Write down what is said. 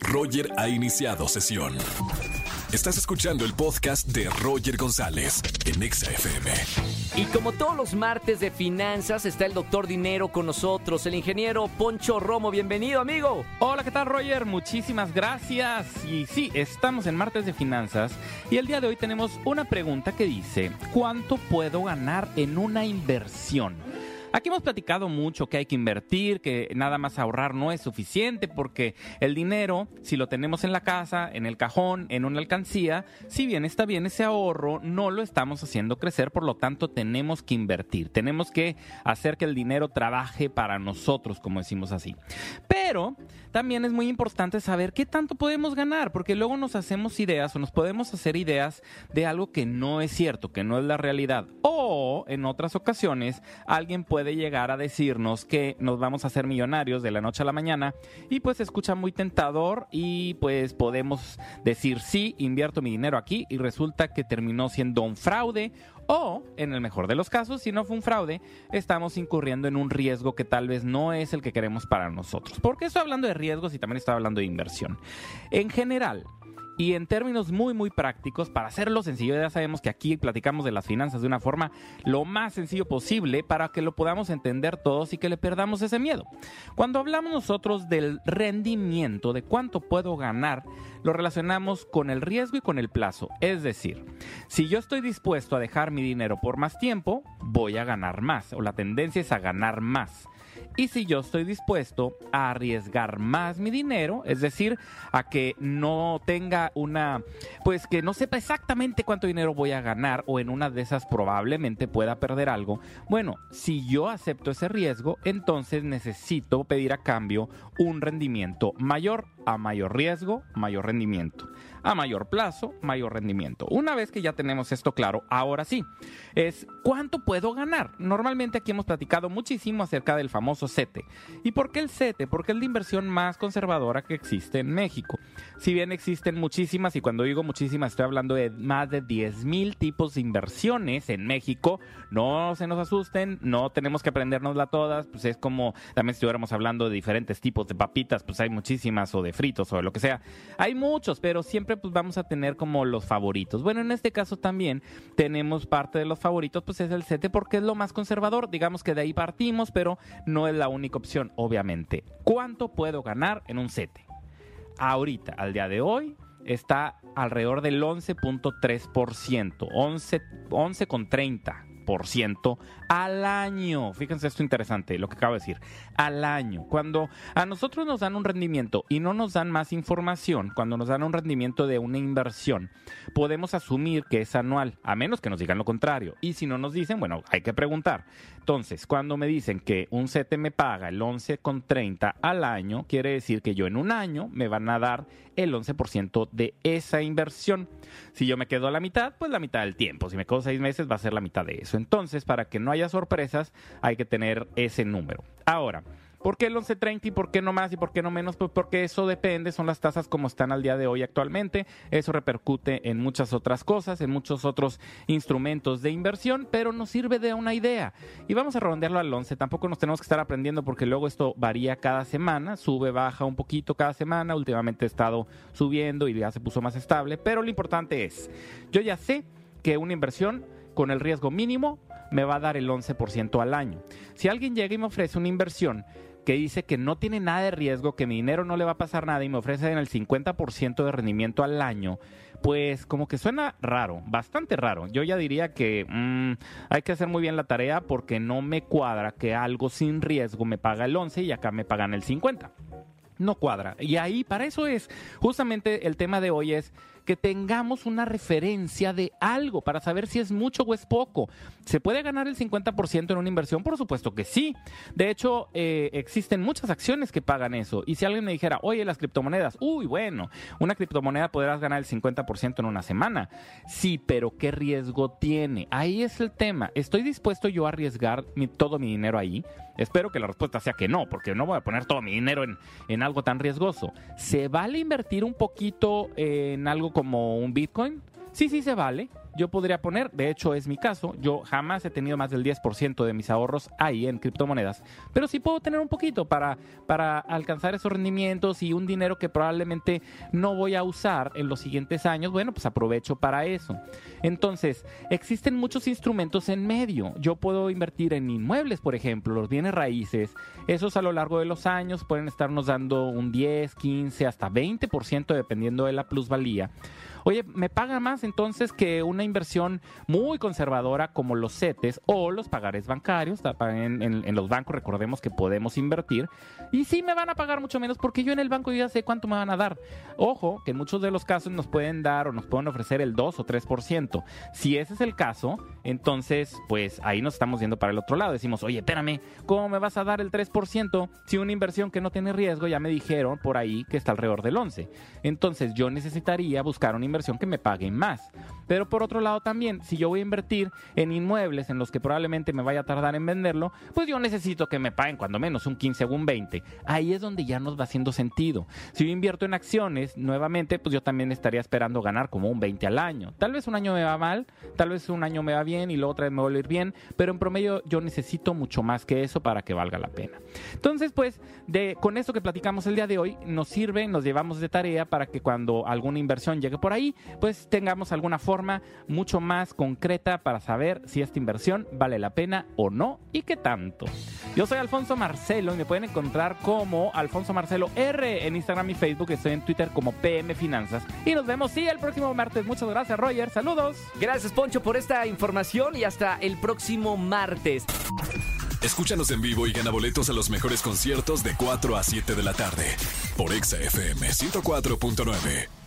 Roger ha iniciado sesión. Estás escuchando el podcast de Roger González en Exa FM. Y como todos los martes de finanzas, está el doctor Dinero con nosotros, el ingeniero Poncho Romo. Bienvenido, amigo. Hola, ¿qué tal, Roger? Muchísimas gracias. Y sí, estamos en martes de finanzas y el día de hoy tenemos una pregunta que dice, ¿cuánto puedo ganar en una inversión? Aquí hemos platicado mucho que hay que invertir, que nada más ahorrar no es suficiente porque el dinero, si lo tenemos en la casa, en el cajón, en una alcancía, si bien está bien ese ahorro, no lo estamos haciendo crecer, por lo tanto tenemos que invertir, tenemos que hacer que el dinero trabaje para nosotros, como decimos así. Pero también es muy importante saber qué tanto podemos ganar, porque luego nos hacemos ideas o nos podemos hacer ideas de algo que no es cierto, que no es la realidad. En otras ocasiones alguien puede llegar a decirnos que nos vamos a hacer millonarios de la noche a la mañana y pues se escucha muy tentador y pues podemos decir sí, invierto mi dinero aquí y resulta que terminó siendo un fraude o, en el mejor de los casos, si no fue un fraude, estamos incurriendo en un riesgo que tal vez no es el que queremos para nosotros. ¿Por qué estoy hablando de riesgos y también estoy hablando de inversión? En general, y en términos muy, muy prácticos, para hacerlo sencillo, ya sabemos que aquí platicamos de las finanzas de una forma lo más sencillo posible para que lo podamos entender todos y que le perdamos ese miedo. Cuando hablamos nosotros del rendimiento, de cuánto puedo ganar, lo relacionamos con el riesgo y con el plazo. Es decir, si yo estoy dispuesto a dejar mi dinero por más tiempo, voy a ganar más, o la tendencia es a ganar más y si yo estoy dispuesto a arriesgar más mi dinero, es decir, a que no tenga una, pues que no sepa exactamente cuánto dinero voy a ganar o en una de esas probablemente pueda perder algo, bueno, si yo acepto ese riesgo, entonces necesito pedir a cambio un rendimiento mayor a mayor riesgo, mayor rendimiento. A mayor plazo, mayor rendimiento. Una vez que ya tenemos esto claro, ahora sí, es cuánto puedo ganar. Normalmente aquí hemos platicado muchísimo acerca del famoso CETE. ¿Y por qué el CETE? Porque es la inversión más conservadora que existe en México. Si bien existen muchísimas, y cuando digo muchísimas estoy hablando de más de 10 mil tipos de inversiones en México, no se nos asusten, no tenemos que aprendernosla todas, pues es como también estuviéramos hablando de diferentes tipos de papitas, pues hay muchísimas o de fritos o de lo que sea. Hay muchos, pero siempre pues vamos a tener como los favoritos. Bueno, en este caso también tenemos parte de los favoritos, pues es el CETE porque es lo más conservador. Digamos que de ahí partimos, pero no es la única opción, obviamente. ¿Cuánto puedo ganar en un CETE? Ahorita, al día de hoy, está alrededor del 11.3%, 11, 11,30% al año. Fíjense esto interesante, lo que acabo de decir. Al año. Cuando a nosotros nos dan un rendimiento y no nos dan más información, cuando nos dan un rendimiento de una inversión, podemos asumir que es anual, a menos que nos digan lo contrario. Y si no nos dicen, bueno, hay que preguntar. Entonces, cuando me dicen que un CETE me paga el 11,30 al año, quiere decir que yo en un año me van a dar el 11% de esa inversión. Si yo me quedo a la mitad, pues la mitad del tiempo. Si me quedo seis meses, va a ser la mitad de eso. Entonces, para que no haya sorpresas, hay que tener ese número. Ahora, ¿Por qué el 11.30 y por qué no más y por qué no menos? Pues porque eso depende, son las tasas como están al día de hoy actualmente. Eso repercute en muchas otras cosas, en muchos otros instrumentos de inversión, pero nos sirve de una idea. Y vamos a redondearlo al 11. Tampoco nos tenemos que estar aprendiendo porque luego esto varía cada semana, sube, baja un poquito cada semana. Últimamente he estado subiendo y ya se puso más estable, pero lo importante es, yo ya sé que una inversión con el riesgo mínimo me va a dar el 11% al año. Si alguien llega y me ofrece una inversión que dice que no tiene nada de riesgo, que mi dinero no le va a pasar nada y me ofrecen el 50% de rendimiento al año, pues como que suena raro, bastante raro. Yo ya diría que mm, hay que hacer muy bien la tarea porque no me cuadra que algo sin riesgo me paga el 11 y acá me pagan el 50. No cuadra. Y ahí para eso es, justamente el tema de hoy es que tengamos una referencia de algo para saber si es mucho o es poco. ¿Se puede ganar el 50% en una inversión? Por supuesto que sí. De hecho, eh, existen muchas acciones que pagan eso. Y si alguien me dijera, oye, las criptomonedas, uy, bueno, una criptomoneda podrás ganar el 50% en una semana. Sí, pero ¿qué riesgo tiene? Ahí es el tema. ¿Estoy dispuesto yo a arriesgar todo mi dinero ahí? Espero que la respuesta sea que no, porque no voy a poner todo mi dinero en, en algo tan riesgoso. ¿Se vale invertir un poquito en algo como un Bitcoin? Sí, sí se vale. Yo podría poner, de hecho es mi caso, yo jamás he tenido más del 10% de mis ahorros ahí en criptomonedas, pero sí puedo tener un poquito para, para alcanzar esos rendimientos y un dinero que probablemente no voy a usar en los siguientes años, bueno, pues aprovecho para eso. Entonces, existen muchos instrumentos en medio. Yo puedo invertir en inmuebles, por ejemplo, los bienes raíces. Esos a lo largo de los años pueden estarnos dando un 10, 15, hasta 20% dependiendo de la plusvalía. Oye, me paga más entonces que una inversión muy conservadora como los CETES o los pagares bancarios. En, en, los bancos recordemos que podemos invertir. Y sí me van a pagar mucho menos porque yo en el banco ya sé cuánto me van a dar. Ojo, que en muchos de los casos nos pueden dar o nos pueden ofrecer el 2 o 3%. Si ese es el caso, entonces pues ahí nos estamos yendo para el otro lado. Decimos, oye, espérame, ¿cómo me vas a dar el 3% si una inversión que no tiene riesgo ya me dijeron por ahí que está alrededor del 11%? Entonces yo necesitaría buscar una inversión que me paguen más. Pero por otro lado también, si yo voy a invertir en inmuebles en los que probablemente me vaya a tardar en venderlo, pues yo necesito que me paguen cuando menos un 15 o un 20. Ahí es donde ya nos va haciendo sentido. Si yo invierto en acciones, nuevamente, pues yo también estaría esperando ganar como un 20 al año. Tal vez un año me va mal, tal vez un año me va bien y luego otra vez me va a ir bien, pero en promedio yo necesito mucho más que eso para que valga la pena. Entonces, pues, de, con esto que platicamos el día de hoy, nos sirve, nos llevamos de tarea para que cuando alguna inversión llegue por ahí, pues tengamos alguna forma mucho más concreta para saber si esta inversión vale la pena o no y qué tanto. Yo soy Alfonso Marcelo y me pueden encontrar como Alfonso Marcelo R en Instagram y Facebook. Estoy en Twitter como PM Finanzas. Y nos vemos, sí, el próximo martes. Muchas gracias, Roger. Saludos. Gracias, Poncho, por esta información y hasta el próximo martes. Escúchanos en vivo y gana boletos a los mejores conciertos de 4 a 7 de la tarde por Exa FM 104.9.